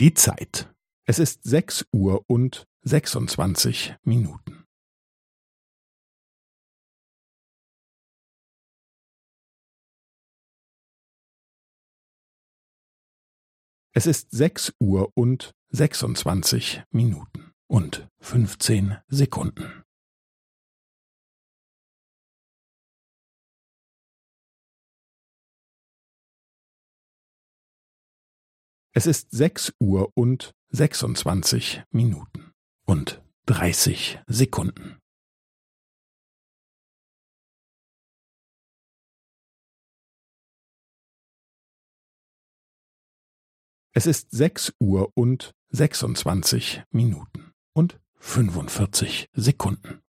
Die Zeit. Es ist sechs Uhr und sechsundzwanzig Minuten. Es ist sechs Uhr und sechsundzwanzig Minuten und fünfzehn Sekunden. Es ist sechs Uhr und sechsundzwanzig Minuten und dreißig Sekunden. Es ist sechs Uhr und sechsundzwanzig Minuten und fünfundvierzig Sekunden.